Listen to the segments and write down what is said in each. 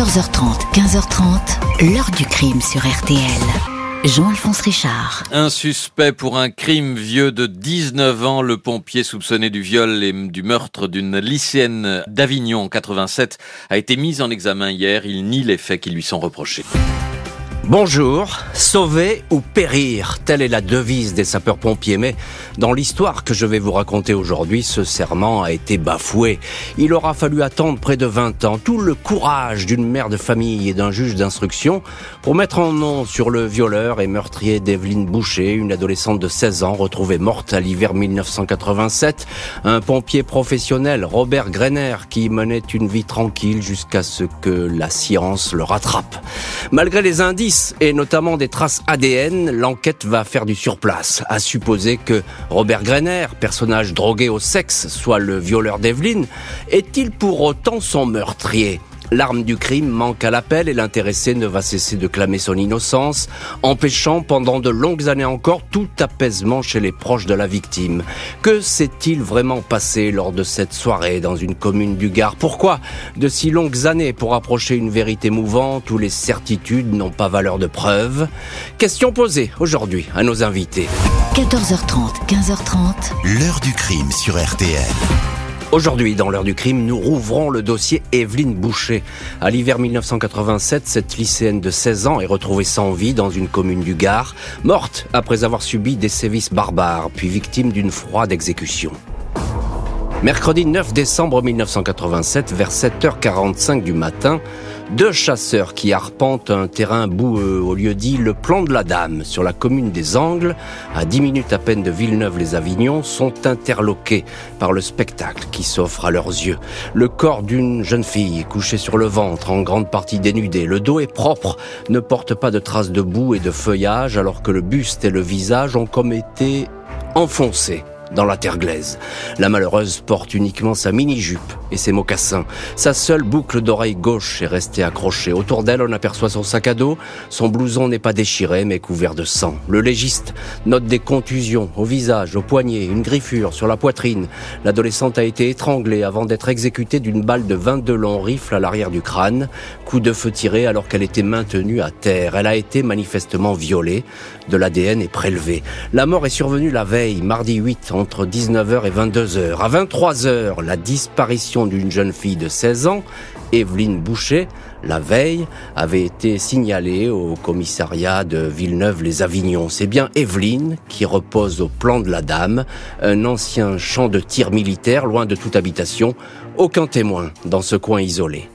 14h30, 15h30, l'heure du crime sur RTL. Jean-Alphonse Richard. Un suspect pour un crime vieux de 19 ans, le pompier soupçonné du viol et du meurtre d'une lycéenne d'Avignon en 87 a été mis en examen hier. Il nie les faits qui lui sont reprochés. Bonjour, sauver ou périr, telle est la devise des sapeurs-pompiers. Mais dans l'histoire que je vais vous raconter aujourd'hui, ce serment a été bafoué. Il aura fallu attendre près de 20 ans tout le courage d'une mère de famille et d'un juge d'instruction pour mettre en nom sur le violeur et meurtrier d'Evelyne Boucher, une adolescente de 16 ans retrouvée morte à l'hiver 1987. Un pompier professionnel, Robert Greiner, qui menait une vie tranquille jusqu'à ce que la science le rattrape. Malgré les indices et notamment des traces ADN, l'enquête va faire du surplace. À supposer que Robert Greiner, personnage drogué au sexe, soit le violeur d'Evelyne, est-il pour autant son meurtrier? L'arme du crime manque à l'appel et l'intéressé ne va cesser de clamer son innocence, empêchant pendant de longues années encore tout apaisement chez les proches de la victime. Que s'est-il vraiment passé lors de cette soirée dans une commune du Gard? Pourquoi de si longues années pour approcher une vérité mouvante où les certitudes n'ont pas valeur de preuve? Question posée aujourd'hui à nos invités. 14h30, 15h30. L'heure du crime sur RTL. Aujourd'hui, dans l'heure du crime, nous rouvrons le dossier Evelyne Boucher. À l'hiver 1987, cette lycéenne de 16 ans est retrouvée sans vie dans une commune du Gard, morte après avoir subi des sévices barbares, puis victime d'une froide exécution. Mercredi 9 décembre 1987, vers 7h45 du matin, deux chasseurs qui arpentent un terrain boueux au lieu dit le plan de la Dame sur la commune des Angles, à 10 minutes à peine de Villeneuve-les-Avignon, sont interloqués par le spectacle qui s'offre à leurs yeux. Le corps d'une jeune fille couchée sur le ventre, en grande partie dénudée. Le dos est propre, ne porte pas de traces de boue et de feuillage alors que le buste et le visage ont comme été enfoncés dans la terre glaise. La malheureuse porte uniquement sa mini-jupe et ses mocassins. Sa seule boucle d'oreille gauche est restée accrochée. Autour d'elle, on aperçoit son sac à dos. Son blouson n'est pas déchiré, mais couvert de sang. Le légiste note des contusions au visage, au poignet, une griffure sur la poitrine. L'adolescente a été étranglée avant d'être exécutée d'une balle de 22 longs rifles à l'arrière du crâne. Coup de feu tiré alors qu'elle était maintenue à terre. Elle a été manifestement violée. De l'ADN est prélevé. La mort est survenue la veille, mardi 8, entre 19h et 22h. À 23h, la disparition d'une jeune fille de 16 ans, Evelyne Boucher, la veille, avait été signalée au commissariat de Villeneuve-les-Avignon. C'est bien Evelyne qui repose au plan de la Dame, un ancien champ de tir militaire loin de toute habitation. Aucun témoin dans ce coin isolé.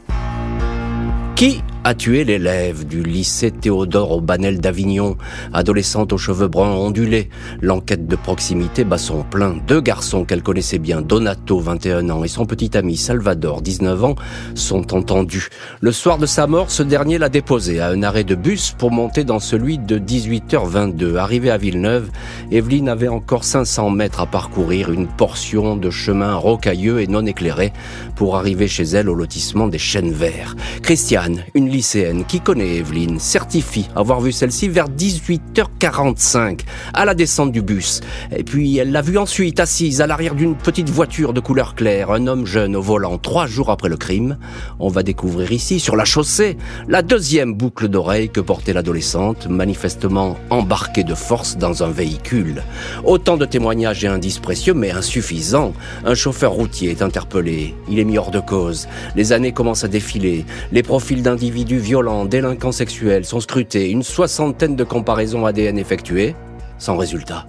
Qui a tué l'élève du lycée Théodore au Banel d'Avignon, adolescente aux cheveux bruns ondulés. L'enquête de proximité bat son plein. Deux garçons qu'elle connaissait bien, Donato, 21 ans, et son petit ami Salvador, 19 ans, sont entendus. Le soir de sa mort, ce dernier l'a déposé à un arrêt de bus pour monter dans celui de 18h22. Arrivé à Villeneuve, Evelyne avait encore 500 mètres à parcourir, une portion de chemin rocailleux et non éclairé pour arriver chez elle au lotissement des Chênes Verts. Lycéenne qui connaît Evelyne certifie avoir vu celle-ci vers 18h45 à la descente du bus. Et puis elle l'a vue ensuite assise à l'arrière d'une petite voiture de couleur claire, un homme jeune au volant trois jours après le crime. On va découvrir ici, sur la chaussée, la deuxième boucle d'oreille que portait l'adolescente, manifestement embarquée de force dans un véhicule. Autant de témoignages et indices précieux, mais insuffisants. Un chauffeur routier est interpellé. Il est mis hors de cause. Les années commencent à défiler. Les profils d'individus du violents, délinquants sexuels sont scrutés, une soixantaine de comparaisons ADN effectuées, sans résultat.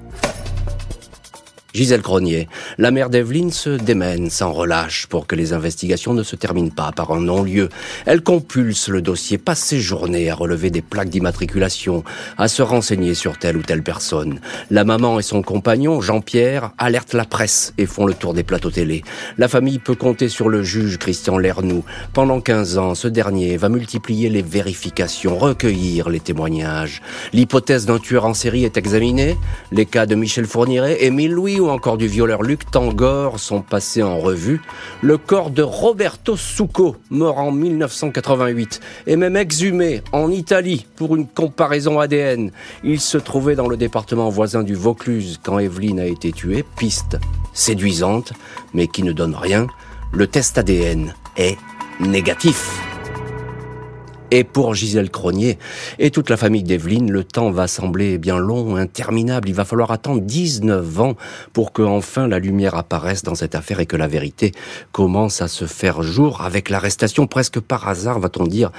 Gisèle Cronier, la mère d'Evelyne se démène sans relâche pour que les investigations ne se terminent pas par un non-lieu. Elle compulse le dossier, passe ses journées à relever des plaques d'immatriculation, à se renseigner sur telle ou telle personne. La maman et son compagnon, Jean-Pierre, alertent la presse et font le tour des plateaux télé. La famille peut compter sur le juge Christian Lernoux. Pendant 15 ans, ce dernier va multiplier les vérifications, recueillir les témoignages. L'hypothèse d'un tueur en série est examinée. Les cas de Michel Fourniret, Émile Louis encore du violeur Luc Tangor sont passés en revue. Le corps de Roberto Succo, mort en 1988, est même exhumé en Italie pour une comparaison ADN. Il se trouvait dans le département voisin du Vaucluse quand Evelyne a été tuée. Piste séduisante, mais qui ne donne rien. Le test ADN est négatif. Et pour Gisèle Cronier et toute la famille d'Evelyne, le temps va sembler bien long, interminable. Il va falloir attendre 19 ans pour que enfin la lumière apparaisse dans cette affaire et que la vérité commence à se faire jour avec l'arrestation presque par hasard, va-t-on dire,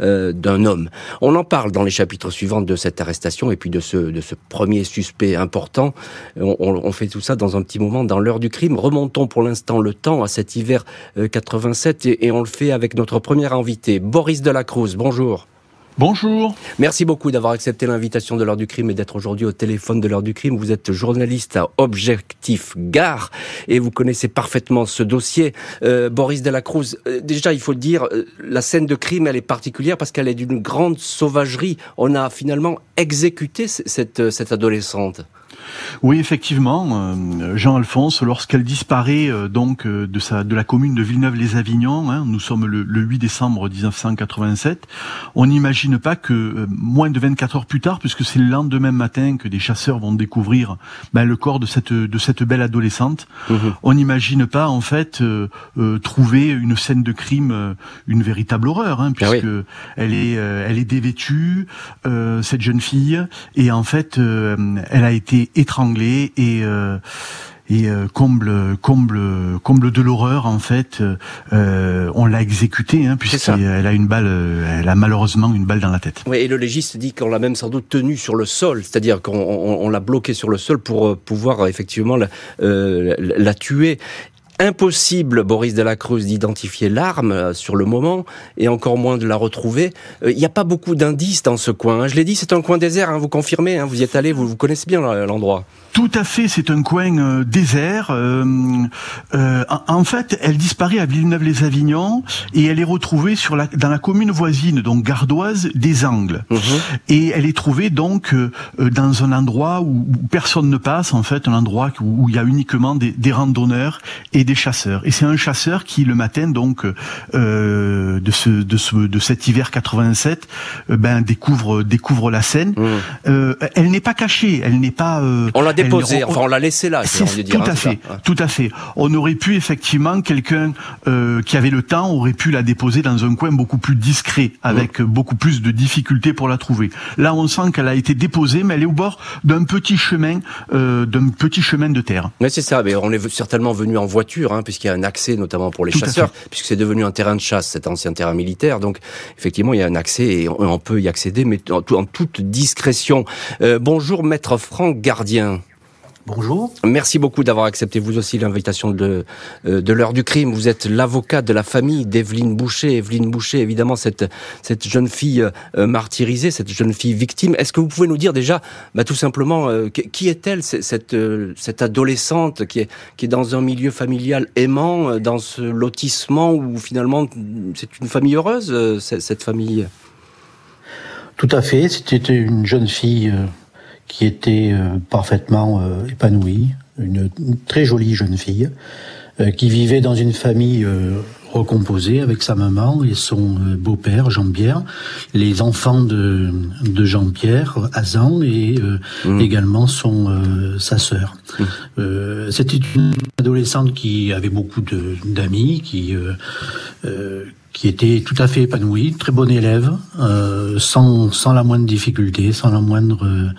euh, d'un homme. On en parle dans les chapitres suivants de cette arrestation et puis de ce, de ce premier suspect important. On, fait tout ça dans un petit moment dans l'heure du crime. Remontons pour l'instant le temps à cet hiver 87 euh, et, et on le fait avec notre premier invité, Boris Delacruz bonjour. Bonjour. Merci beaucoup d'avoir accepté l'invitation de l'heure du crime et d'être aujourd'hui au téléphone de l'heure du crime. Vous êtes journaliste à Objectif Gare et vous connaissez parfaitement ce dossier. Euh, Boris Delacruz, euh, déjà il faut le dire, euh, la scène de crime elle est particulière parce qu'elle est d'une grande sauvagerie. On a finalement exécuté cette, cette adolescente. Oui, effectivement, euh, Jean-Alphonse, lorsqu'elle disparaît euh, donc euh, de, sa, de la commune de Villeneuve-les-Avignon, hein, nous sommes le, 8 décembre 1987, on n'imagine pas que moins de 24 heures plus tard, puisque c'est le lendemain matin que des chasseurs vont découvrir ben, le corps de cette, de cette belle adolescente, mmh. On n'imagine pas en fait trouver une scène de crime, une véritable horreur, hein, ah puisque elle est, elle est dévêtue, cette jeune fille, et en fait, elle a été étranglée et euh, et euh, comble comble comble de l'horreur en fait. Euh, on l'a exécutée hein, puisqu'elle a une balle elle a malheureusement une balle dans la tête. Oui et le légiste dit qu'on l'a même sans doute tenue sur le sol c'est-à-dire qu'on l'a bloquée sur le sol pour pouvoir effectivement la, la tuer impossible, Boris Delacruz, d'identifier l'arme euh, sur le moment, et encore moins de la retrouver. Euh, il n'y a pas beaucoup d'indices dans ce coin. Hein. Je l'ai dit, c'est un coin désert, hein, vous confirmez, hein, vous y êtes allé, vous, vous connaissez bien l'endroit. Tout à fait, c'est un coin euh, désert. Euh, euh, en fait, elle disparaît à Villeneuve-les-Avignon et elle est retrouvée sur la, dans la commune voisine, donc gardoise, des Angles. Mhm. Et elle est trouvée donc dans un endroit où, personne ne passe, en fait, un endroit où, il y a uniquement des, des, randonneurs et des chasseurs. Et c'est un chasseur qui, le matin donc de, ce, de, ce, de cet hiver 87, ben découvre découvre la scène. Mhm. elle n'est pas cachée, elle n'est pas. On l'a enfin on l'a laissé là. Dire, tout à hein, fait, tout à fait. On aurait pu effectivement quelqu'un euh, qui avait le temps aurait pu la déposer dans un coin beaucoup plus discret, avec beaucoup plus de difficultés pour la trouver. Là, on sent qu'elle a été déposée, mais elle est au bord d'un petit chemin, euh, d'un petit chemin de terre. Mais c'est ça. Mais on est certainement venu en voiture, hein, puisqu'il y a un accès notamment pour les chasseurs, puisque c'est devenu un terrain de chasse, cet ancien terrain militaire. Donc effectivement, il y a un accès et on peut y accéder, mais en, toute discrétion. Euh, bonjour, maître Franck Gardien. Bonjour. Merci beaucoup d'avoir accepté vous aussi l'invitation de, euh, de l'heure du crime. Vous êtes l'avocat de la famille d'Evelyne Boucher. Evelyne Boucher, évidemment, cette, cette jeune fille euh, martyrisée, cette jeune fille victime. Est-ce que vous pouvez nous dire déjà, bah, tout simplement, euh, qui est-elle, cette, cette adolescente qui est, qui est dans un milieu familial aimant, dans ce lotissement où finalement c'est une famille heureuse, cette famille? Tout à fait. C'était une jeune fille qui était euh, parfaitement euh, épanouie, une, très jolie jeune fille, euh, qui vivait dans une famille recomposée avec sa maman et son beau-père Jean-Pierre, les enfants de, de Jean-Pierre, Azan et mmh. également son sa sœur. Mmh. C'était une adolescente qui avait beaucoup d'amis, qui qui était tout à fait épanouie, très bonne élève, sans, sans la moindre difficulté, sans la moindre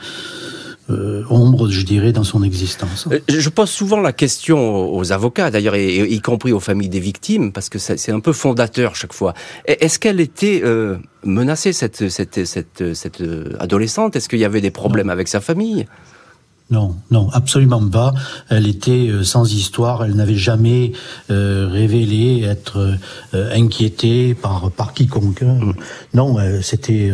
euh, ombre, je dirais, dans son existence. Euh, je pose souvent la question aux avocats, d'ailleurs, y compris aux familles des victimes, parce que c'est un peu fondateur chaque fois. Est-ce qu'elle était euh, menacée, cette, cette, cette, cette adolescente? Est-ce qu'il y avait des problèmes avec sa famille? Non, non, absolument pas. Elle était sans histoire. Elle n'avait jamais révélé être inquiétée par par quiconque. Mm. Non, c'était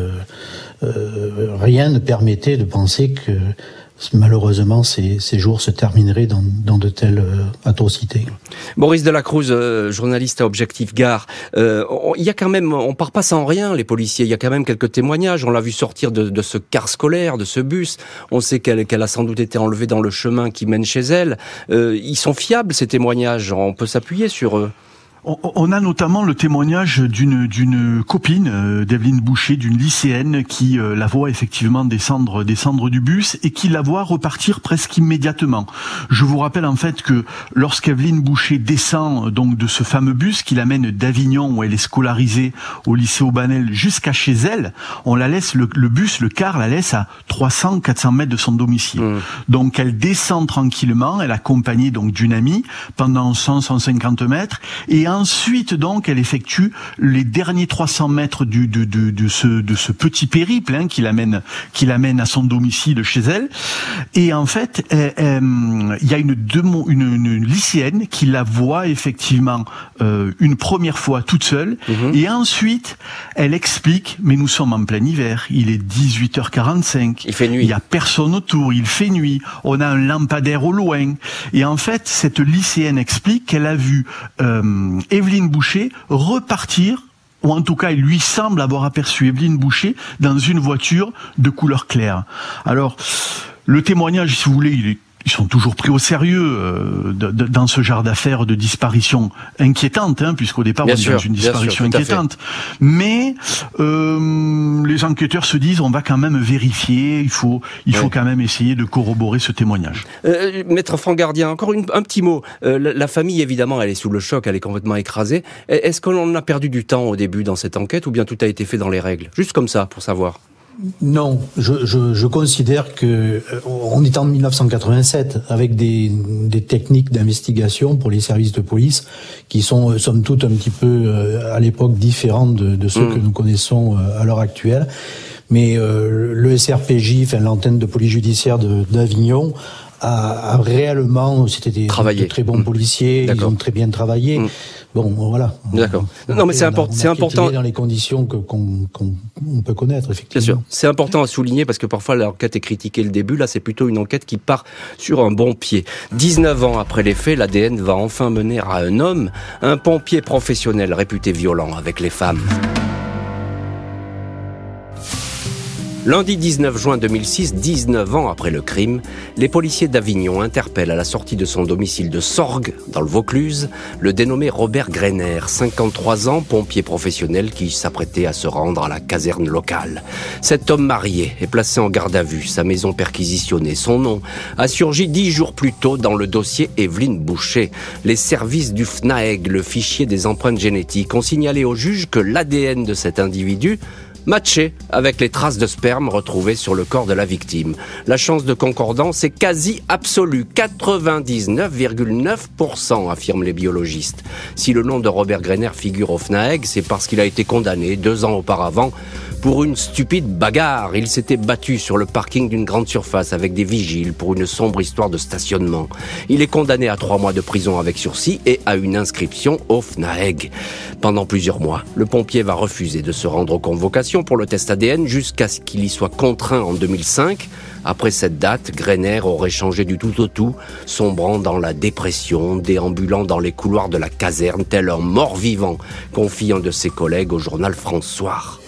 euh, rien ne permettait de penser que malheureusement ces, ces, jours se termineraient dans, dans de telles euh, atrocités. Maurice Delacruz, euh, journaliste à Objectif Gare, il y a quand même, on part pas sans rien, les policiers. Il y a quand même quelques témoignages. On l'a vu sortir de, ce car scolaire, de ce bus. On sait qu'elle qu'elle a sans doute été enlevée dans le chemin qui mène chez elle. ils sont fiables ces témoignages. On peut s'appuyer sur eux. On a notamment le témoignage d'une d'une copine euh, d'Evelyne Boucher, d'une lycéenne qui euh, la voit effectivement descendre descendre du bus et qui la voit repartir presque immédiatement. Je vous rappelle en fait que lorsqu'Evelyne Boucher descend euh, donc de ce fameux bus qui l'amène d'Avignon où elle est scolarisée au lycée Aubanel jusqu'à chez elle, on la laisse le, bus, le car la laisse à 300 400 mètres de son domicile. Mmh. Donc elle descend tranquillement, elle est accompagnée donc d'une amie pendant 100 150 mètres et ensuite, donc, elle effectue les derniers 300 mètres du, de, de, de, ce, de ce petit périple hein, qui l'amène qui l'amène à son domicile chez elle. Et en fait, il y a une, une, une, lycéenne qui la voit effectivement euh, une première fois toute seule. Mhm. Et ensuite, elle explique, mais nous sommes en plein hiver, il est 18h45. Il fait nuit. Il y a personne autour, il fait nuit. On a un lampadaire au loin. Et en fait, cette lycéenne explique qu'elle a vu euh, Evelyne Boucher repartir ou en tout cas, il lui semble avoir aperçu Evelyne Boucher dans une voiture de couleur claire. Alors, le témoignage, si vous voulez, il est ils sont toujours pris au sérieux euh, dans ce genre d'affaires de disparition inquiétante, hein, puisqu'au départ on est dans une disparition inquiétante. Mais euh, les enquêteurs se disent on va quand même vérifier, il faut il faut quand même essayer de corroborer ce témoignage. Euh, Maître Franck Gardien, encore un petit mot. La, la, famille évidemment elle est sous le choc, elle est complètement écrasée. Est-ce qu'on a perdu du temps au début dans cette enquête ou bien tout a été fait dans les règles? Juste comme ça pour savoir. Non, je, je, je, considère que euh, on est en 1987 avec des, des techniques d'investigation pour les services de police qui sont euh, somme toute un petit peu euh, à l'époque différentes de, de ceux mm. que nous connaissons à l'heure actuelle. Mais le SRPJ, enfin l'antenne de police judiciaire d'Avignon, a, a, réellement, c'était des, très bons mm. policiers, ils ont très bien travaillé. Mm. Bon, voilà. D'accord. Non, mais c'est important. C'est important dans les conditions que qu'on peut connaître effectivement. Bien sûr. C'est important à souligner parce que parfois l'enquête est critiquée le début. Là, c'est plutôt une enquête qui part sur un bon pied. 19 ans après les faits, l'ADN va enfin mener à un homme, un pompier professionnel réputé violent avec les femmes. Lundi 19 juin 2006, 19 ans après le crime, les policiers d'Avignon interpellent à la sortie de son domicile de Sorgue, dans le Vaucluse, le dénommé Robert Greiner, 53 ans, pompier professionnel qui s'apprêtait à se rendre à la caserne locale. Cet homme marié est placé en garde à vue, sa maison perquisitionnée. Son nom a surgi dix jours plus tôt dans le dossier Evelyne Boucher. Les services du FNAEG, le fichier des empreintes génétiques, ont signalé au juge que l'ADN de cet individu matché avec les traces de sperme retrouvées sur le corps de la victime. La chance de concordance est quasi absolue, 99,9% affirment les biologistes. Si le nom de Robert Greiner figure au FNAEG, c'est parce qu'il a été condamné deux ans auparavant pour une stupide bagarre. Il s'était battu sur le parking d'une grande surface avec des vigiles pour une sombre histoire de stationnement. Il est condamné à trois mois de prison avec sursis et à une inscription au FNAEG. Pendant plusieurs mois, le pompier va refuser de se rendre aux convocations pour le test ADN jusqu'à ce qu'il y soit contraint en 2005. Après cette date, Greiner aurait changé du tout au tout, sombrant dans la dépression, déambulant dans les couloirs de la caserne tel un mort-vivant, confiant de ses collègues au journal François.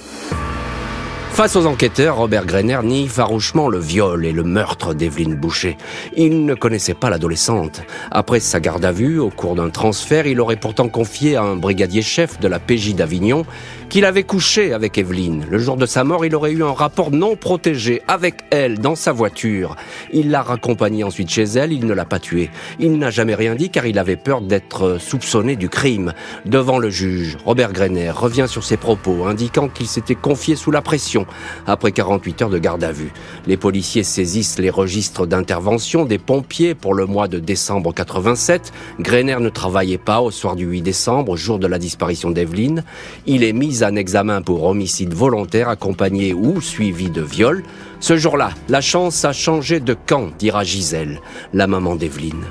Face aux enquêteurs, Robert Greiner nie farouchement le viol et le meurtre d'Evelyne Boucher. Il ne connaissait pas l'adolescente. Après sa garde à vue, au cours d'un transfert, il aurait pourtant confié à un brigadier chef de la PJ d'Avignon qu'il avait couché avec Evelyne. Le jour de sa mort, il aurait eu un rapport non protégé avec elle dans sa voiture. Il l'a raccompagnée ensuite chez elle, il ne l'a pas tuée. Il n'a jamais rien dit car il avait peur d'être soupçonné du crime. Devant le juge, Robert Greiner revient sur ses propos, indiquant qu'il s'était confié sous la pression après 48 heures de garde à vue. Les policiers saisissent les registres d'intervention des pompiers pour le mois de décembre 87. Greiner ne travaillait pas au soir du 8 décembre, jour de la disparition d'Evelyne. Il est mis un examen pour homicide volontaire accompagné ou suivi de viol. Ce jour-là, la chance a changé de camp, dira Gisèle, la maman d'Evelyne.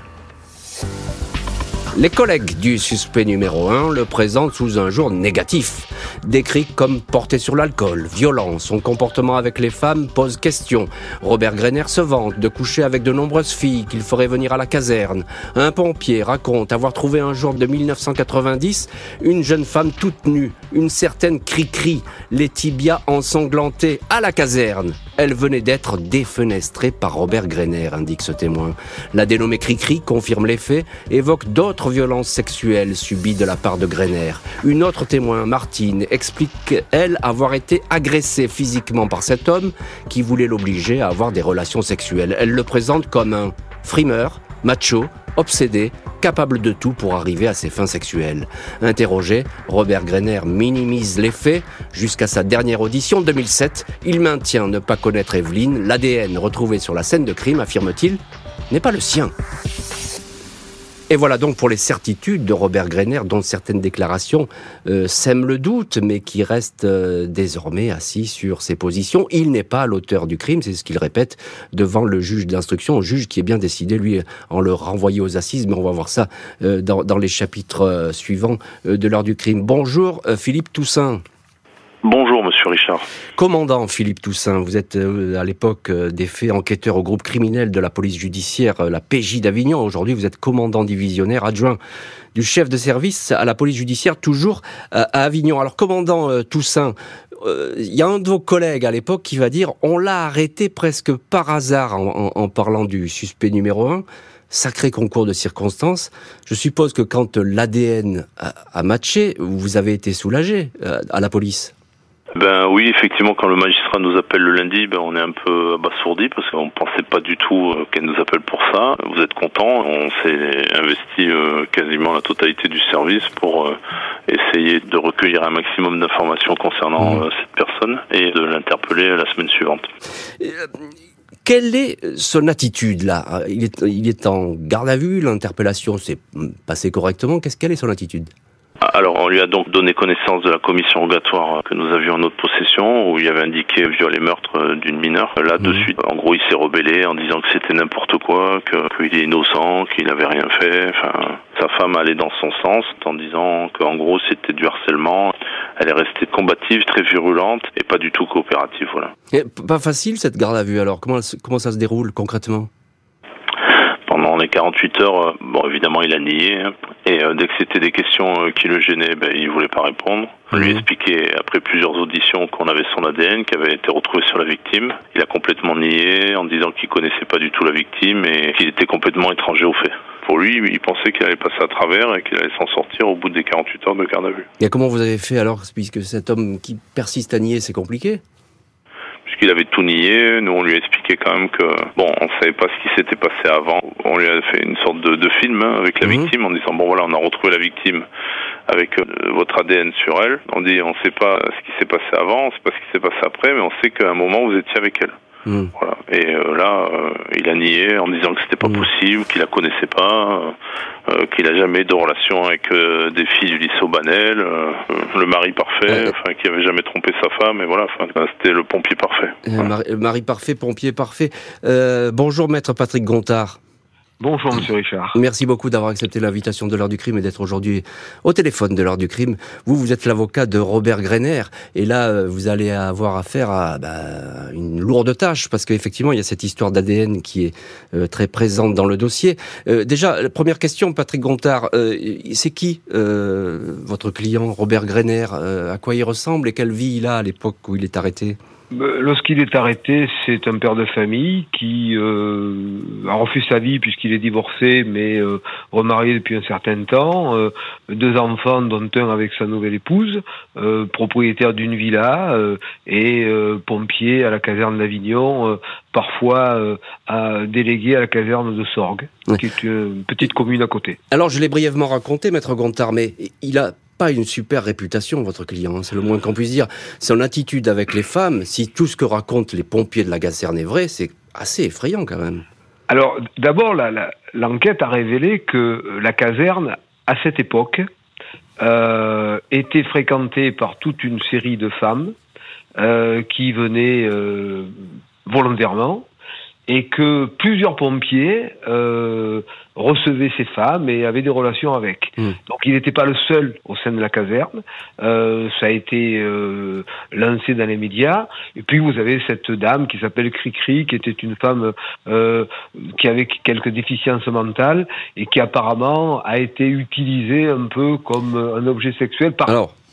Les collègues du suspect numéro 1 le présentent sous un jour négatif. Décrit comme porté sur l'alcool, violent, son comportement avec les femmes pose question. Robert Greiner se vante de coucher avec de nombreuses filles qu'il ferait venir à la caserne. Un pompier raconte avoir trouvé un jour de 1990 une jeune femme toute nue, une certaine cri-cri, les tibias ensanglantés à la caserne. Elle venait d'être défenestrée par Robert Greiner, indique ce témoin. La dénommée Cricri confirme les faits, évoque d'autres violences sexuelles subies de la part de Greiner. Une autre témoin, Martine, explique, elle, avoir été agressée physiquement par cet homme qui voulait l'obliger à avoir des relations sexuelles. Elle le présente comme un frimeur, macho, obsédé, capable de tout pour arriver à ses fins sexuelles. Interrogé, Robert Greiner minimise les faits. Jusqu'à sa dernière audition 2007, il maintient ne pas connaître Evelyne. L'ADN retrouvé sur la scène de crime, affirme-t-il, n'est pas le sien. Et voilà donc pour les certitudes de Robert Greiner, dont certaines déclarations euh, sèment le doute, mais qui reste euh, désormais assis sur ses positions. Il n'est pas l'auteur du crime, c'est ce qu'il répète devant le juge d'instruction, juge qui est bien décidé, lui, en le renvoyer aux assises, mais on va voir ça euh, dans, dans, les chapitres suivants de l'heure du crime. Bonjour Philippe Toussaint. Bonjour, monsieur Richard. Commandant Philippe Toussaint, vous êtes euh, à l'époque euh, des faits enquêteur au groupe criminel de la police judiciaire, euh, la PJ d'Avignon. Aujourd'hui, vous êtes commandant divisionnaire adjoint du chef de service à la police judiciaire, toujours à Avignon. Alors, commandant Toussaint, il y a un de vos collègues à l'époque qui va dire on l'a arrêté presque par hasard en, parlant du suspect numéro un sacré concours de circonstances. Je suppose que quand l'ADN a, matché, vous avez été soulagé à la police. Ben oui, effectivement, quand le magistrat nous appelle le lundi, ben on est un peu abasourdi parce qu'on pensait pas du tout euh, qu'elle nous appelle pour ça. Vous êtes content On s'est investi euh, quasiment la totalité du service pour euh, essayer de recueillir un maximum d'informations concernant mmh. cette personne et de l'interpeller la semaine suivante. Quelle est son attitude là? Il est, il est en garde à vue, l'interpellation s'est passée correctement. Qu'est-ce qu'elle est son attitude? Alors, on lui a donc donné connaissance de la commission rogatoire que nous avions en notre possession, où il y avait indiqué viol et meurtre euh, d'une mineure. Là, de mhm. suite, en gros, il s'est rebellé en disant que c'était n'importe quoi, qu'il est innocent, qu'il n'avait rien fait. Enfin, sa femme allait dans son sens en disant qu'en gros, c'était du harcèlement. Elle est restée combative, très virulente et pas du tout coopérative. Voilà. pas facile cette garde à vue. Alors, comment comment ça se déroule concrètement? Pendant les 48 heures, euh, bon évidemment il a nié, hein. et euh, dès que c'était des questions euh, qui le gênaient, ben, il voulait pas répondre. On lui mhm. expliquait après plusieurs auditions qu'on avait son ADN qui avait été retrouvé sur la victime. Il a complètement nié en disant qu'il connaissait pas du tout la victime et qu'il était complètement étranger au fait. Pour lui, il pensait qu'il allait passer à travers et qu'il allait s'en sortir au bout des 48 heures de garde à vue. Et comment vous avez fait alors, puisque cet homme qui persiste à nier, c'est compliqué puisqu'il avait tout nié. Nous, on lui a expliqué quand même que, bon, on savait pas ce qui s'était passé avant. On lui a fait une sorte de, de film hein, avec la mhm. victime en disant, bon voilà, on a retrouvé la victime avec euh, votre ADN sur elle. On dit, on sait pas ce qui s'est passé avant, on sait pas ce qui s'est passé après, mais on sait qu'à un moment, vous étiez avec elle. Mhm. Voilà. Et euh, là, euh, il a nié en disant que c'était pas mhm. possible, qu'il la connaissait pas, euh, qu'il a jamais eu de relation avec des filles du lycée Banel, le mari parfait, enfin qui avait jamais trompé sa femme, et voilà, enfin, c'était le pompier parfait. Mari, mari, parfait, pompier parfait. bonjour, maître Patrick Gontard. Bonjour Monsieur Richard. Merci beaucoup d'avoir accepté l'invitation de l'heure du crime et d'être aujourd'hui au téléphone de l'heure du crime. Vous, vous êtes l'avocat de Robert Greiner et là, euh, vous allez avoir affaire à bah, une lourde tâche parce qu'effectivement, il y a cette histoire d'ADN qui est euh, très présente dans le dossier. Euh, déjà, première question, Patrick Gontard, c'est qui votre client Robert Greiner À quoi il ressemble et quelle vie il a à l'époque où il est arrêté? euh, lorsqu'il est arrêté, c'est un père de famille qui euh, a refusé sa vie puisqu'il est divorcé, mais euh, remarié depuis un certain temps, euh, deux enfants, dont un avec sa nouvelle épouse, propriétaire d'une villa et pompier à la caserne d'Avignon, parfois à, délégué à la caserne de Sorgue, qui est une petite commune à côté. Alors, je l'ai brièvement raconté, maître Gontard, mais il a une super réputation, votre client, hein, c'est le moins qu'on puisse dire. Son attitude avec les femmes, si tout ce que racontent les pompiers de la caserne est vrai, c'est assez effrayant quand même. Alors, d'abord, l'enquête a révélé que la caserne, à cette époque, euh, était fréquentée par toute une série de femmes euh, qui venaient euh, volontairement et que plusieurs pompiers euh, recevaient ces femmes et avaient des relations avec. Hmm. Donc il n'était pas le seul au sein de la caserne. Euh, ça a été euh, lancé dans les médias. Et puis vous avez cette dame qui s'appelle Cricri, qui était une femme euh, qui avait quelques déficiences mentales et qui apparemment a été utilisée un peu comme un objet sexuel par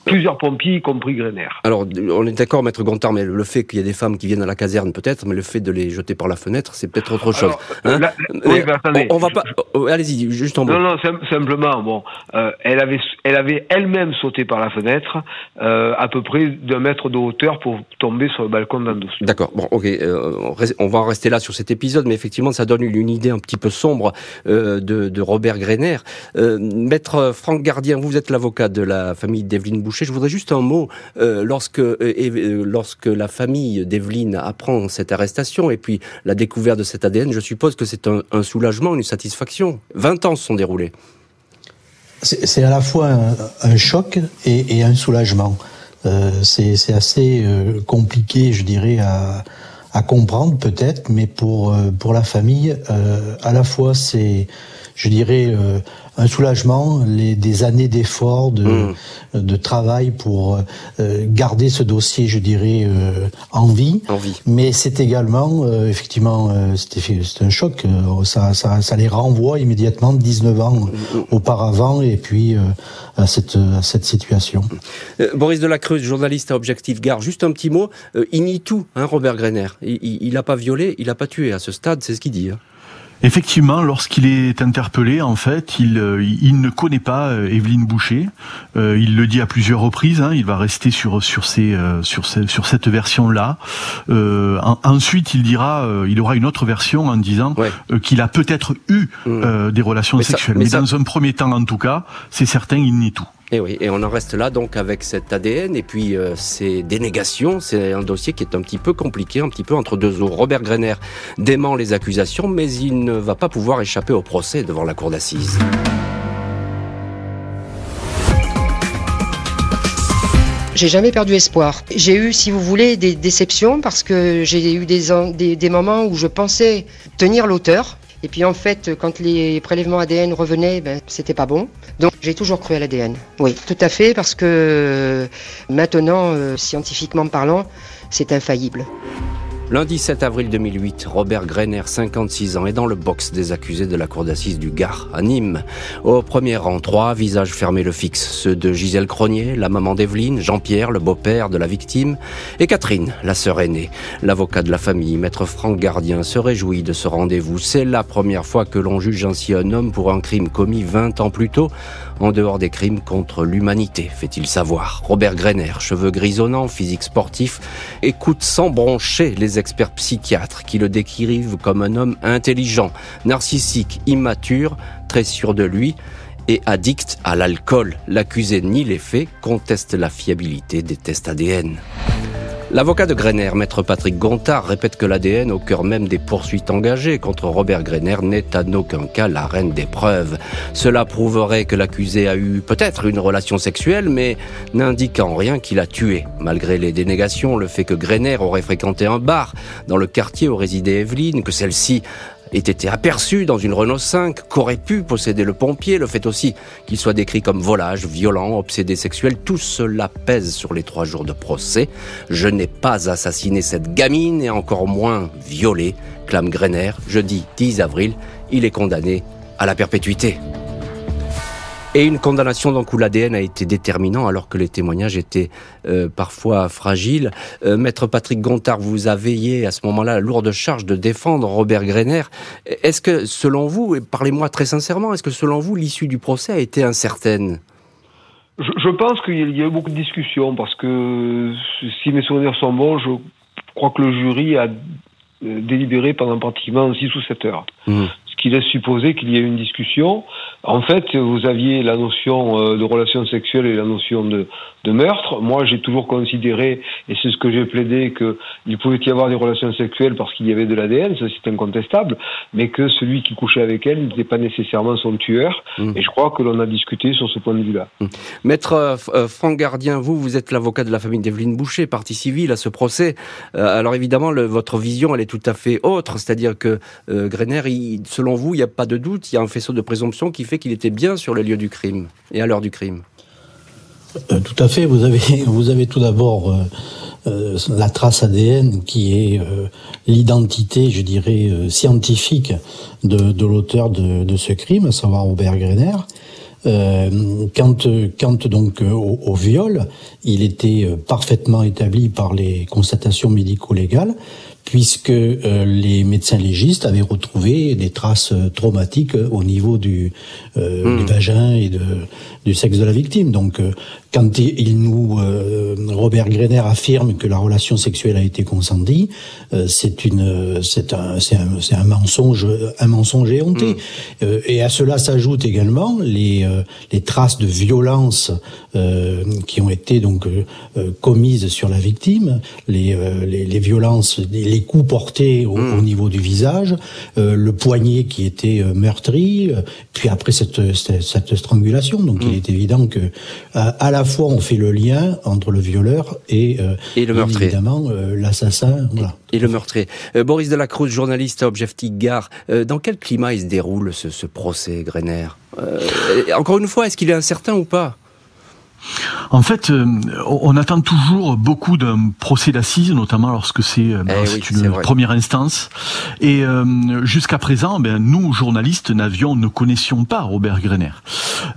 plusieurs pompiers, y compris Grener. Alors, on est d'accord, maître Gontard, mais le fait qu'il y ait des femmes qui viennent à la caserne, peut-être, mais le fait de les jeter par la fenêtre, c'est peut-être autre chose. Hein oui, mais attendez, on, va pas. Oh, allez-y, juste en mot. Non, non, simplement, bon, euh, elle avait, elle avait elle-même sauté par la fenêtre, euh, à peu près d'un mètre de hauteur pour tomber sur le balcon d'un dossier. D'accord. Bon, ok, euh, on va en rester là sur cet épisode, mais effectivement, ça donne une idée un petit peu sombre de, de, Robert Greiner. maître Franck Gardien, vous êtes l'avocat de la famille d'Evelyne Boucher. Je voudrais juste un mot lorsque lorsque la famille d'Evelyne apprend cette arrestation et puis la découverte de cet ADN, je suppose que c'est un, soulagement, une satisfaction. 20 ans se sont déroulés. C'est à la fois un, choc et, un soulagement. Euh, c'est assez euh, compliqué, je dirais, à, comprendre peut-être, mais pour euh, pour la famille, à la fois c'est, je dirais, un soulagement, les, des années d'efforts, de, mmh. de travail pour euh, garder ce dossier, je dirais, euh, en vie. Mais c'est également, euh, effectivement, c'est un choc. Ça, ça, ça, les renvoie immédiatement 19 ans mmh. auparavant et puis à cette, à cette situation. Boris Delacruz, journaliste à Objectif Gare, juste un petit mot. il nie tout, hein, Robert Greiner. Il n'a pas violé, il n'a pas tué à ce stade, c'est ce qu'il dit. Hein. Effectivement, lorsqu'il est interpellé, en fait, il, euh, il ne connaît pas euh, Evelyne Boucher. Euh, il le dit à plusieurs reprises. Hein, il va rester sur sur ces sur sur cette version-là. ensuite, il dira, il aura une autre version en disant qu'il a peut-être eu mmh. des relations sexuelles. mais, dans un premier temps, en tout cas, c'est certain, il nie tout. Et eh oui, et on en reste là donc avec cet ADN et puis euh, ces dénégations. C'est un dossier qui est un petit peu compliqué, un petit peu entre deux eaux. Robert Greiner dément les accusations, mais il ne va pas pouvoir échapper au procès devant la cour d'assises. J'ai jamais perdu espoir. J'ai eu, si vous voulez, des déceptions parce que j'ai eu des moments où je pensais tenir l'auteur et puis en fait, quand les prélèvements ADN revenaient, ben, c'était pas bon. Donc j'ai toujours cru à l'ADN. Oui, tout à fait, parce que maintenant, euh, scientifiquement parlant, c'est infaillible. Lundi 7 avril 2008, Robert Greiner, 56 ans, est dans le box des accusés de la cour d'assises du Gard, à Nîmes. Au premier rang, trois visages fermés le fixe. Ceux de Gisèle Cronier, la maman d'Evelyne, Jean-Pierre, le beau-père de la victime, et Catherine, la sœur aînée. L'avocat de la famille, maître Franck Gardien, se réjouit de ce rendez-vous. C'est la première fois que l'on juge ainsi un homme pour un crime commis 20 ans plus tôt, en dehors des crimes contre l'humanité, fait-il savoir. Robert Greiner, cheveux grisonnants, physique sportif, écoute sans broncher les experts psychiatres qui le décrivent comme un homme intelligent, narcissique, immature, très sûr de lui et addict à l'alcool. L'accusé nie les faits, conteste la fiabilité des tests ADN. L'avocat de Greiner, maître Patrick Gontard, répète que l'ADN au cœur même des poursuites engagées contre Robert Greiner n'est en aucun cas la reine des preuves. Cela prouverait que l'accusé a eu peut-être une relation sexuelle, mais n'indique en rien qu'il a tué. Malgré les dénégations, le fait que Greiner aurait fréquenté un bar dans le quartier où résidait Evelyne, que celle-ci ait été aperçu dans une Renault 5, qu'aurait pu posséder le pompier, le fait aussi qu'il soit décrit comme volage, violent, obsédé sexuel, tout cela pèse sur les trois jours de procès. Je n'ai pas assassiné cette gamine et encore moins violé, clame Greiner. Jeudi 10 avril, il est condamné à la perpétuité. Et une condamnation donc où l'ADN a été déterminant alors que les témoignages étaient euh, parfois fragiles. Euh, Maître Patrick Gontard, vous a veillé à ce moment-là la lourde charge de défendre Robert Greiner. Est-ce que selon vous, et parlez-moi très sincèrement, est-ce que selon vous l'issue du procès a été incertaine? Je, pense qu'il y a eu beaucoup de discussions parce que si mes souvenirs sont bons, je crois que le jury a euh, délibéré pendant pratiquement 6 ou 7 heures. Mmh qui laisse supposer qu'il y ait une discussion. En fait, vous aviez la notion euh, de relation sexuelle et la notion de, de meurtre. Moi, j'ai toujours considéré, et c'est ce que j'ai plaidé, qu'il pouvait y avoir des relations sexuelles parce qu'il y avait de l'ADN, ça c'est incontestable, mais que celui qui couchait avec elle n'était pas nécessairement son tueur. Mmh. Et je crois que l'on a discuté sur ce point de vue-là. Mmh. Maître euh, euh, Franck Gardien, vous, vous êtes l'avocat de la famille d'Evelyne Boucher, partie civile à ce procès. alors évidemment, le, votre vision, elle est tout à fait autre, c'est-à-dire que Greiner, il, selon vous, il n'y a pas de doute, il y a un faisceau de présomption qui fait qu'il était bien sur le lieu du crime et à l'heure du crime. Euh, tout à fait. Vous avez, vous avez tout d'abord euh, euh, la trace ADN qui est l'identité, je dirais, scientifique de, l'auteur de, ce crime, à savoir Robert Greiner. quand, quand donc au, au, viol, il était parfaitement établi par les constatations médico-légales puisque euh, les médecins légistes avaient retrouvé des traces euh, traumatiques au niveau du, euh, hmm. vagin et de, du sexe de la victime. Donc, quand il nous Robert Greiner affirme que la relation sexuelle a été consentie, c'est une, c'est un, c'est un, c'est un mensonge, un mensonge éhonté. Hmm. et à cela s'ajoutent également les, les traces de violence qui ont été donc commises sur la victime, les, les, les violences, les coups portés au, hmm. niveau du visage, euh, le poignet qui était euh, meurtri, euh, puis après cette, cette, strangulation. Donc il est évident que à, la fois on fait le lien entre le violeur et, et le meurtrier. évidemment l'assassin. Et, le meurtrier. Boris Delacruz, journaliste à Objectif Gare, dans quel climat il se déroule ce, ce procès, Greiner? Encore une fois, est-ce qu'il est incertain ou pas? En fait, euh, on attend toujours beaucoup d'un procès d'assises, notamment lorsque c'est euh, eh une première instance. Et euh, jusqu'à présent, ben, nous, journalistes, n'avions, ne connaissions pas Robert Greiner.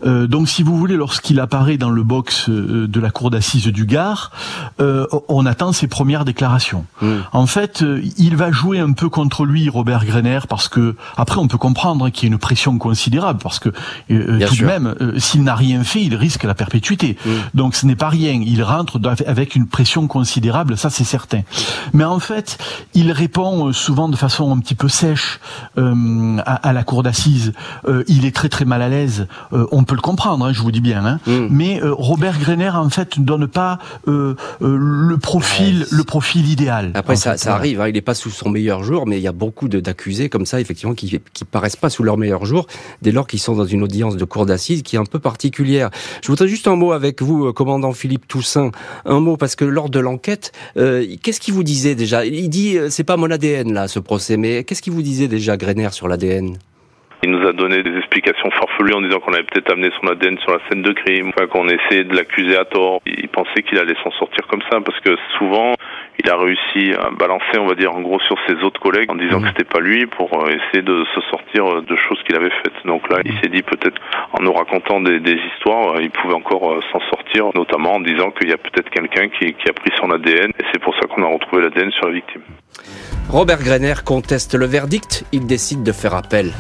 donc, si vous voulez, lorsqu'il apparaît dans le box de la cour d'assises du Gard, on attend ses premières déclarations. Hmm. En fait, il va jouer un peu contre lui, Robert Greiner, parce que après, on peut comprendre qu'il y a une pression considérable, parce que tout de même, s'il n'a rien fait, il risque la perpétuité. Mm. Donc ce n'est pas rien. Il rentre avec une pression considérable, ça c'est certain. Mais en fait, il répond euh, souvent de façon un petit peu sèche euh, à, la cour d'assises. Euh, il est très très mal à l'aise. on peut le comprendre, hein, je vous dis bien. Hein. Mm. Mais Robert Greiner en fait ne donne pas le profil, le profil idéal. Après ça, ça arrive. Hein. il n'est pas sous son meilleur jour, mais il y a beaucoup d'accusés comme ça, effectivement, qui qui paraissent pas sous leur meilleur jour dès lors qu'ils sont dans une audience de cour d'assises qui est un peu particulière. Je voudrais juste un mot avec vous, euh, commandant Philippe Toussaint, un mot parce que lors de l'enquête, euh, qu'est-ce qu'il vous disait déjà? Il dit euh, c'est pas mon ADN là ce procès, mais qu'est-ce qu'il vous disait déjà Greiner sur l'ADN il nous a donné des explications farfelues en disant qu'on avait peut-être amené son ADN sur la scène de crime, qu'on essayait de l'accuser à tort. Il pensait qu'il allait s'en sortir comme ça parce que souvent, il a réussi à balancer, on va dire, en gros sur ses autres collègues en disant mmh. que c'était pas lui pour euh, essayer de se sortir euh, de choses qu'il avait faites. Donc là, il s'est dit peut-être en nous racontant des, histoires, euh, il pouvait encore s'en sortir, notamment en disant qu'il y a peut-être quelqu'un qui, qui a pris son ADN et c'est pour ça qu'on a retrouvé l'ADN sur la victime. Robert Greiner conteste le verdict, il décide de faire appel.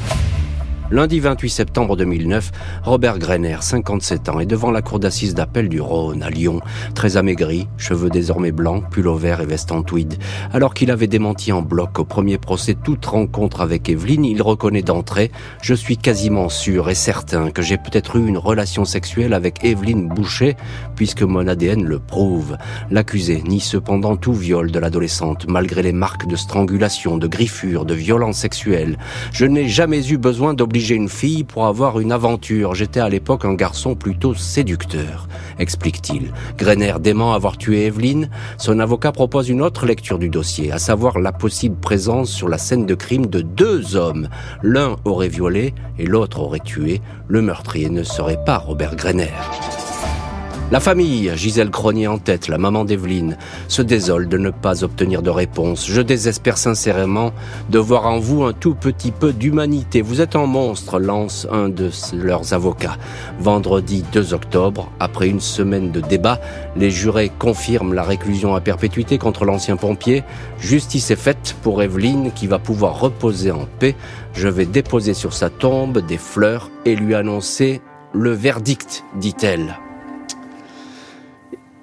Lundi 28 septembre 2009, Robert Greiner, 57 ans, est devant la cour d'assises d'appel du Rhône à Lyon, très amaigri, cheveux désormais blancs, pull vert et veste en tweed. Alors qu'il avait démenti en bloc au premier procès toute rencontre avec Evelyne, il reconnaît d'entrée « Je suis quasiment sûr et certain que j'ai peut-être eu une relation sexuelle avec Evelyne Boucher, puisque mon ADN le prouve. » L'accusé nie cependant tout viol de l'adolescente, malgré les marques de strangulation, de griffure, de violence sexuelle. « Je n'ai jamais eu besoin d'obliger j'ai une fille pour avoir une aventure. J'étais à l'époque un garçon plutôt séducteur, explique-t-il. Greiner dément avoir tué Evelyne. Son avocat propose une autre lecture du dossier, à savoir la possible présence sur la scène de crime de deux hommes. L'un aurait violé et l'autre aurait tué. Le meurtrier ne serait pas Robert Greiner. La famille, Gisèle Cronier en tête, la maman d'Evelyne, se désole de ne pas obtenir de réponse. Je désespère sincèrement de voir en vous un tout petit peu d'humanité. Vous êtes un monstre, lance un de leurs avocats. Vendredi 2 octobre, après une semaine de débat, les jurés confirment la réclusion à perpétuité contre l'ancien pompier. Justice est faite pour Evelyne qui va pouvoir reposer en paix. Je vais déposer sur sa tombe des fleurs et lui annoncer le verdict, dit-elle.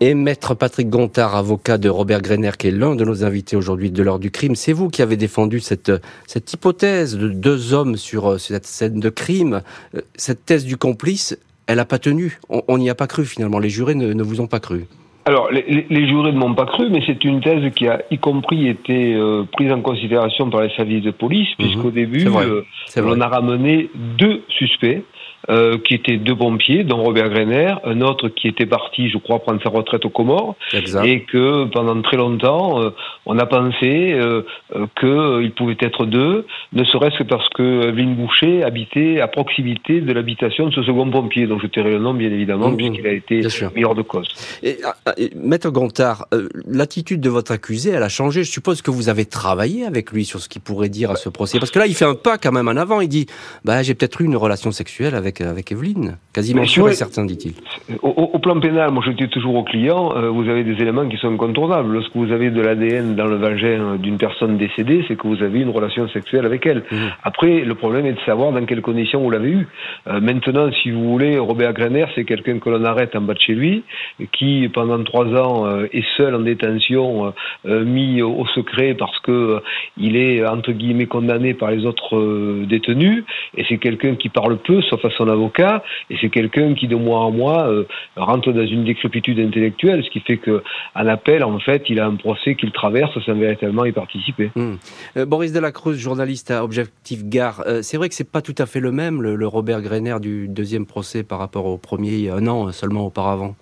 Et maître Patrick Gontard, avocat de Robert Greiner, qui est l'un de nos invités aujourd'hui de l'heure du crime, c'est vous qui avez défendu cette, cette hypothèse de deux hommes sur euh, cette scène de crime. Euh, cette thèse du complice, elle n'a pas tenu. On n'y a pas cru finalement. Les jurés ne, vous ont pas cru. Alors, les, les jurés ne m'ont pas cru, mais c'est une thèse qui a, y compris, été euh, prise en considération par les services de police, mhm. puisqu'au début, on a ramené deux suspects. Euh, qui étaient deux pompiers, dont Robert Greiner, un autre qui était parti, je crois, prendre sa retraite aux Comores, et que pendant très longtemps, euh, on a pensé euh, qu'il pouvait être deux, ne serait-ce que parce que Evelyne Boucher habitait à proximité de l'habitation de ce second pompier, dont je tairai le nom, bien évidemment, mmh, puisqu'il a été hors de cause. Et, ah, ah, Maître Gontard, l'attitude de votre accusé, elle a changé. Je suppose que vous avez travaillé avec lui sur ce qu'il pourrait dire à ce procès, parce que là, il fait un pas quand même en avant. Il dit, bah, j'ai peut-être eu une relation sexuelle avec avec, avec Evelyne. Quasiment sûr et certain, dit-il. Au, plan pénal, moi je dis toujours aux clients, euh, vous avez des éléments qui sont incontournables. Lorsque vous avez de l'ADN dans le vagin d'une personne décédée, c'est que vous avez une relation sexuelle avec elle. Mmh. Après, le problème est de savoir dans quelles conditions vous l'avez eu. Euh, maintenant, si vous voulez, Robert Grener, c'est quelqu'un que l'on arrête en bas de chez lui, qui pendant trois ans euh, est seul en détention, mis au secret parce que il est entre guillemets condamné par les autres détenus, et c'est quelqu'un qui parle peu, sauf à son avocat, et c'est quelqu'un qui de mois en mois euh, rentre dans une décrépitude intellectuelle, ce qui fait que à appel, en fait, il a un procès qu'il traverse sans véritablement y participer. Hmm. Euh, Boris Delacruz, journaliste à Objectif Gare, euh, c'est vrai que c'est pas tout à fait le même, le, Robert Greiner du deuxième procès par rapport au premier un an seulement auparavant.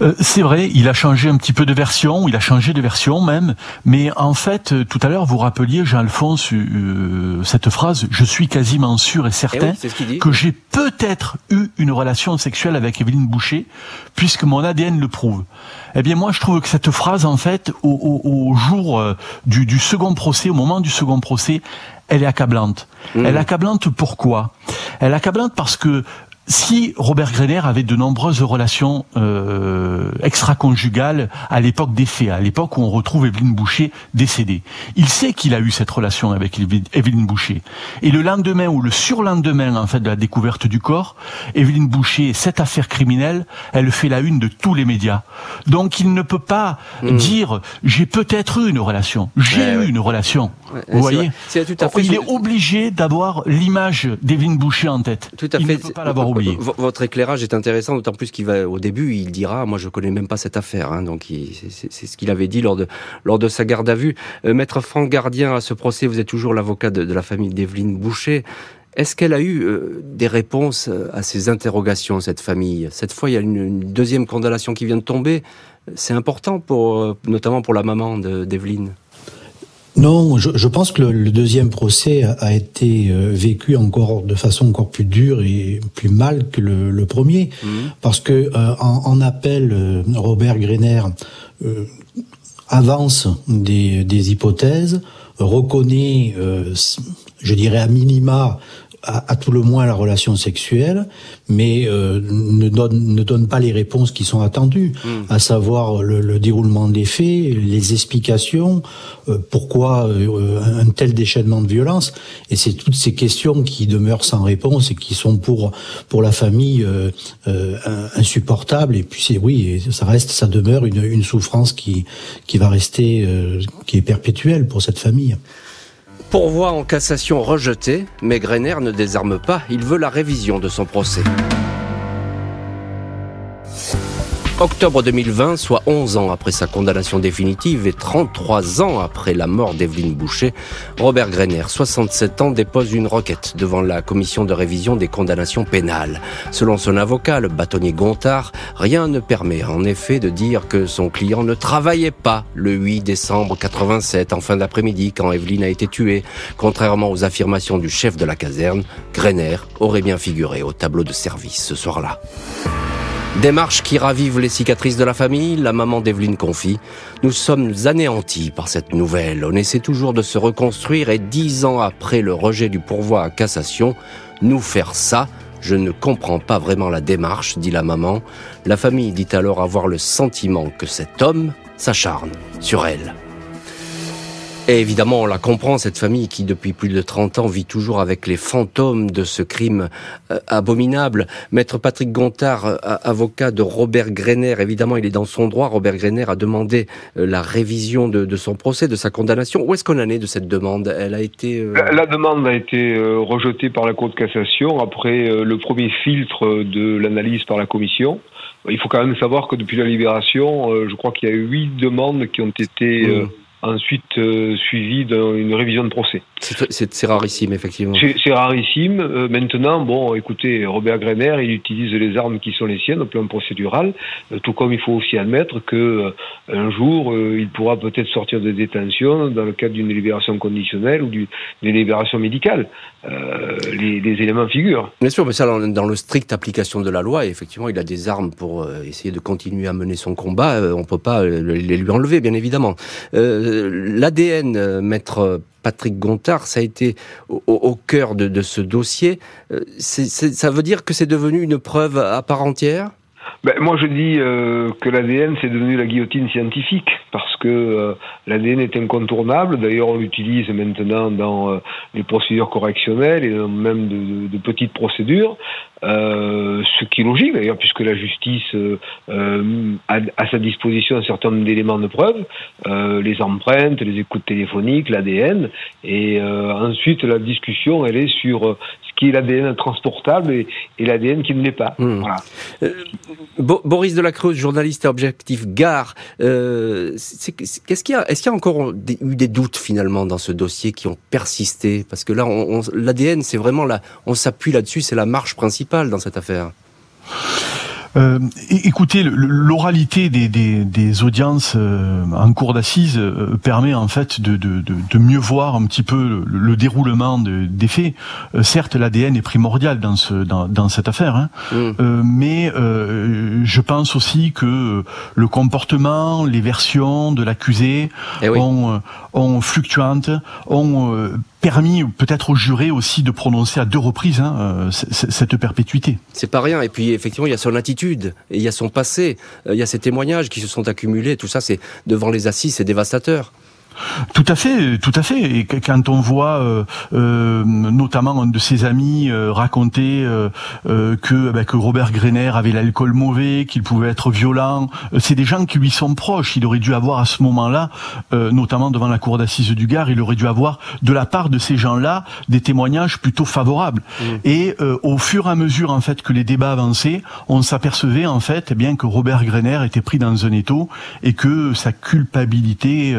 Euh, c'est vrai, il a changé un petit peu de version, il a changé de version même, mais en fait, euh, tout à l'heure, vous rappeliez, Jean-Alphonse, euh, cette phrase, je suis quasiment sûr et certain eh que j'ai peut-être eu une relation sexuelle avec Evelyne Boucher, puisque mon ADN le prouve. Eh bien, moi, je trouve que cette phrase, en fait, au, jour du, du, second procès, au moment du second procès, elle est accablante. Mmh. Elle est accablante pourquoi? Elle est accablante parce que si Robert Greiner avait de nombreuses relations euh, extra-conjugales à l'époque des faits, à l'époque où on retrouve Evelyne Boucher décédée, il sait qu'il a eu cette relation avec Evelyne Boucher. Et le lendemain ou le surlendemain en fait de la découverte du corps, Evelyne Boucher, cette affaire criminelle, elle fait la une de tous les médias. Donc il ne peut pas hmm. dire j'ai peut-être eu une relation, j'ai eu une relation. Vous voyez Il est obligé d'avoir l'image d'Evelyne Boucher en tête. Tout à il fait. Ne peut pas l'avoir oublié. Votre éclairage est intéressant, d'autant plus qu'il va au début, il dira, moi je connais même pas cette affaire. Hein, donc c'est ce qu'il avait dit lors de lors de sa garde à vue. Euh, Maître Franck Gardien, à ce procès, vous êtes toujours l'avocat de, la famille d'Evelyne Boucher. Est-ce qu'elle a eu euh, des réponses euh, à ces interrogations, cette famille? Cette fois, il y a une, deuxième condamnation qui vient de tomber. C'est important, pour, notamment pour la maman d'Evelyne. Non, je, pense que le, deuxième procès a, été euh, vécu encore de façon encore plus dure et plus mal que le, premier, mmh. parce que euh, en, appel, euh, Robert Greiner avance des, des, hypothèses, reconnaît, je dirais à minima, à, tout le moins la relation sexuelle, mais euh, ne, donne, ne donne pas les réponses qui sont attendues, hmm. à savoir le, déroulement des faits, les explications, euh, pourquoi euh, un tel déchaînement de violence. Et c'est toutes ces questions qui demeurent sans réponse et qui sont pour pour la famille insupportables. Et puis c'est oui, ça reste, ça demeure une, une souffrance qui qui va rester, qui est perpétuelle pour cette famille. Pourvoi en cassation rejeté, mais Greiner ne désarme pas, il veut la révision de son procès. Octobre 2020, soit 11 ans après sa condamnation définitive et 33 ans après la mort d'Evelyne Boucher, Robert Greiner, 67 ans, dépose une requête devant la commission de révision des condamnations pénales. Selon son avocat, le bâtonnier Gontard, rien ne permet en effet de dire que son client ne travaillait pas le 8 décembre 87 en fin d'après-midi quand Evelyne a été tuée. Contrairement aux affirmations du chef de la caserne, Greiner aurait bien figuré au tableau de service ce soir-là. Démarche qui ravive les cicatrices de la famille, la maman d'Evelyne confie. Nous sommes anéantis par cette nouvelle. On essaie toujours de se reconstruire et dix ans après le rejet du pourvoi à cassation, nous faire ça, je ne comprends pas vraiment la démarche, dit la maman. La famille dit alors avoir le sentiment que cet homme s'acharne sur elle. Et évidemment, on la comprend, cette famille qui, depuis plus de 30 ans, vit toujours avec les fantômes de ce crime euh, abominable. Maître Patrick Gontard, euh, avocat de Robert Greiner, évidemment, il est dans son droit. Robert Greiner a demandé euh, la révision de, son procès, de sa condamnation. Où est-ce qu'on en est de cette demande? Elle a été... La, demande a été rejetée par la Cour de cassation après le premier filtre de l'analyse par la Commission. Il faut quand même savoir que depuis la libération, je crois qu'il y a eu huit demandes qui ont été... Mmh ensuite euh, suivi d'une révision de procès. C'est rarissime, effectivement. C'est rarissime. Euh, maintenant, bon, écoutez, Robert Greiner, il utilise les armes qui sont les siennes au plan procédural, euh, tout comme il faut aussi admettre que un jour, il pourra peut-être sortir de détention dans le cadre d'une libération conditionnelle ou d'une libération médicale. Les, les, éléments figurent. Bien sûr, mais ça, dans, le strict application de la loi, effectivement, il a des armes pour essayer de continuer à mener son combat. on peut pas les lui enlever, bien évidemment. L'ADN, maître Patrick Gontard, ça a été au, cœur de, ce dossier. ça veut dire que c'est devenu une preuve à part entière? Ben, moi, je dis euh, que l'ADN, c'est devenu la guillotine scientifique, parce que euh, l'ADN est incontournable. D'ailleurs, on l'utilise maintenant dans euh, les procédures correctionnelles et même de, petites procédures, ce qui est logique d'ailleurs, puisque la justice a à sa disposition un certain nombre d'éléments de preuve, les empreintes, les écoutes téléphoniques, l'ADN, et ensuite la discussion, elle est sur qui est l'ADN transportable et, l'ADN qui ne l'est pas. Hmm. Voilà. Euh, Boris Delacreuse, journaliste à Objectif Gare, euh, qu'est-ce qu'il y a Est-ce qu'il y a encore eu des doutes finalement dans ce dossier qui ont persisté? Parce que là, l'ADN, c'est vraiment là, on s'appuie là-dessus, c'est la marche principale dans cette affaire. Euh, écoutez, l'oralité des, des, des, audiences euh, en cours d'assises euh, permet en fait de, de, de, mieux voir un petit peu le, déroulement des faits. Euh, certes, l'ADN est primordial dans, ce, dans, dans cette affaire, hein, mmh. mais je pense aussi que le comportement, les versions de l'accusé eh ont, ont fluctuantes, ont permis peut-être aux jurés aussi de prononcer à deux reprises hein, euh, cette perpétuité. C'est pas rien. Et puis effectivement, il y a son attitude, il y a son passé, euh, il y a ces témoignages qui se sont accumulés. Tout ça, c'est devant les assises, c'est dévastateur. Tout à fait, tout à fait. Et quand on voit euh, euh, notamment un de ses amis euh, raconter que, bah, que Robert Greiner avait l'alcool mauvais, qu'il pouvait être violent, c'est des gens qui lui sont proches. Il aurait dû avoir à ce moment-là, notamment devant la cour d'assises du Gard, il aurait dû avoir de la part de ces gens-là des témoignages plutôt favorables. Mmh. Et au fur et à mesure en fait que les débats avançaient, on s'apercevait en fait eh bien que Robert Greiner était pris dans un étau et que sa culpabilité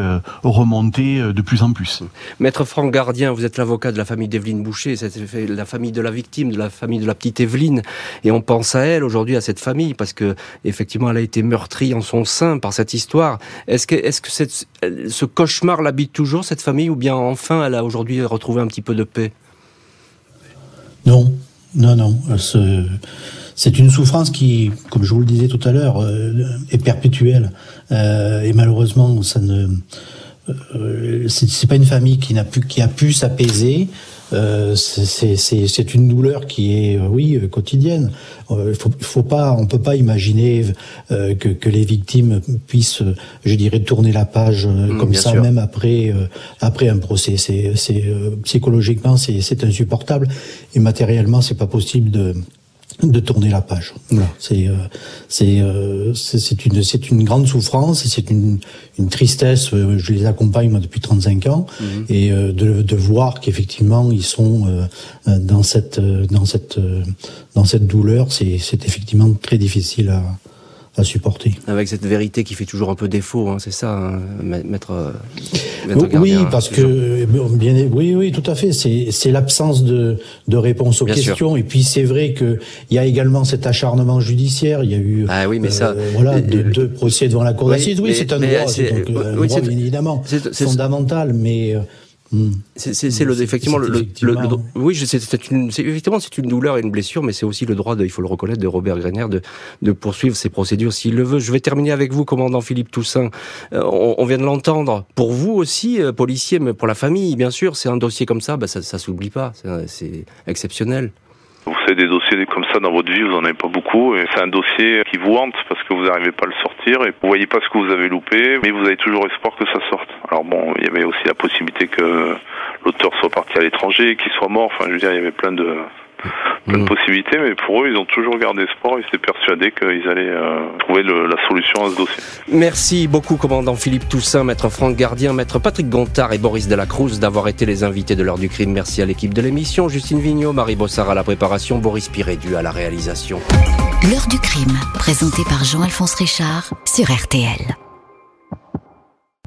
euh, de plus en plus. Maître Franck Gardien, vous êtes l'avocat de la famille d'Evelyne Boucher, c'est la famille de la victime, de la famille de la petite Evelyne, et on pense à elle aujourd'hui, à cette famille, parce que effectivement, elle a été meurtrie en son sein par cette histoire. Est-ce que, est-ce que cette, ce cauchemar l'habite toujours cette famille, ou bien enfin, elle a aujourd'hui retrouvé un petit peu de paix? Non, non, non. Euh, c'est une souffrance qui, comme je vous le disais tout à l'heure, euh, est perpétuelle. et malheureusement, ça ne euh, c'est pas une famille qui n'a pu qui a pu s'apaiser. Euh, c'est une douleur qui est euh, oui quotidienne. Il faut, faut pas, on peut pas imaginer que, que, les victimes puissent, je dirais, tourner la page mmh, comme ça, même après après un procès. C'est psychologiquement c'est insupportable et matériellement c'est pas possible de de tourner la page. Voilà. C'est euh, c'est euh, c'est une c'est une grande souffrance, c'est une une tristesse. Euh, je les accompagne moi depuis 35 ans mhm. et de, de voir qu'effectivement ils sont dans cette dans cette dans cette douleur, c'est c'est effectivement très difficile à à supporter. Avec cette vérité qui fait toujours un peu défaut, hein, c'est ça, hein, maître, Oui, parce que bien, oui, oui, tout à fait. C'est l'absence de, de réponse aux questions. Et puis c'est vrai que il y a également cet acharnement judiciaire. Il y a eu, ah oui, mais ça, euh, voilà, deux, deux, procès devant la cour d'assises. Oui, c'est un droit, donc, un droit bien évidemment fondamental, mais c'est le effectivement le, oui c'est une effectivement c'est une douleur et une blessure mais c'est aussi le droit de, il faut le reconnaître de Robert Greiner de, de poursuivre ses procédures s'il le veut. Je vais terminer avec vous commandant Philippe Toussaint. Euh, on, vient de l'entendre. Pour vous aussi euh, policier mais pour la famille bien sûr, c'est un dossier comme ça bah ça ça s'oublie pas, c'est exceptionnel. Vous savez, des dossiers comme ça dans votre vie, vous n'en avez pas beaucoup. Et c'est un dossier qui vous hante parce que vous n'arrivez pas à le sortir et vous voyez pas ce que vous avez loupé, mais vous avez toujours espoir que ça sorte. Alors bon, il y avait aussi la possibilité que l'auteur soit parti à l'étranger, qu'il soit mort. Enfin, je veux dire, il y avait plein de plein de mm. possibilités, mais pour eux, ils ont toujours gardé espoir. Ils étaient persuadés qu'ils allaient euh, trouver la solution à ce dossier. Merci beaucoup, commandant Philippe Toussaint, maître Franck Gardien, maître Patrick Gontard et Boris Delacruz d'avoir été les invités de l'heure du crime. Merci à l'équipe de l'émission, Justine Vignot, Marie Bossard à la préparation, Boris Pirédu à la réalisation. L'heure du crime, présenté par Jean-Alphonse Richard sur RTL.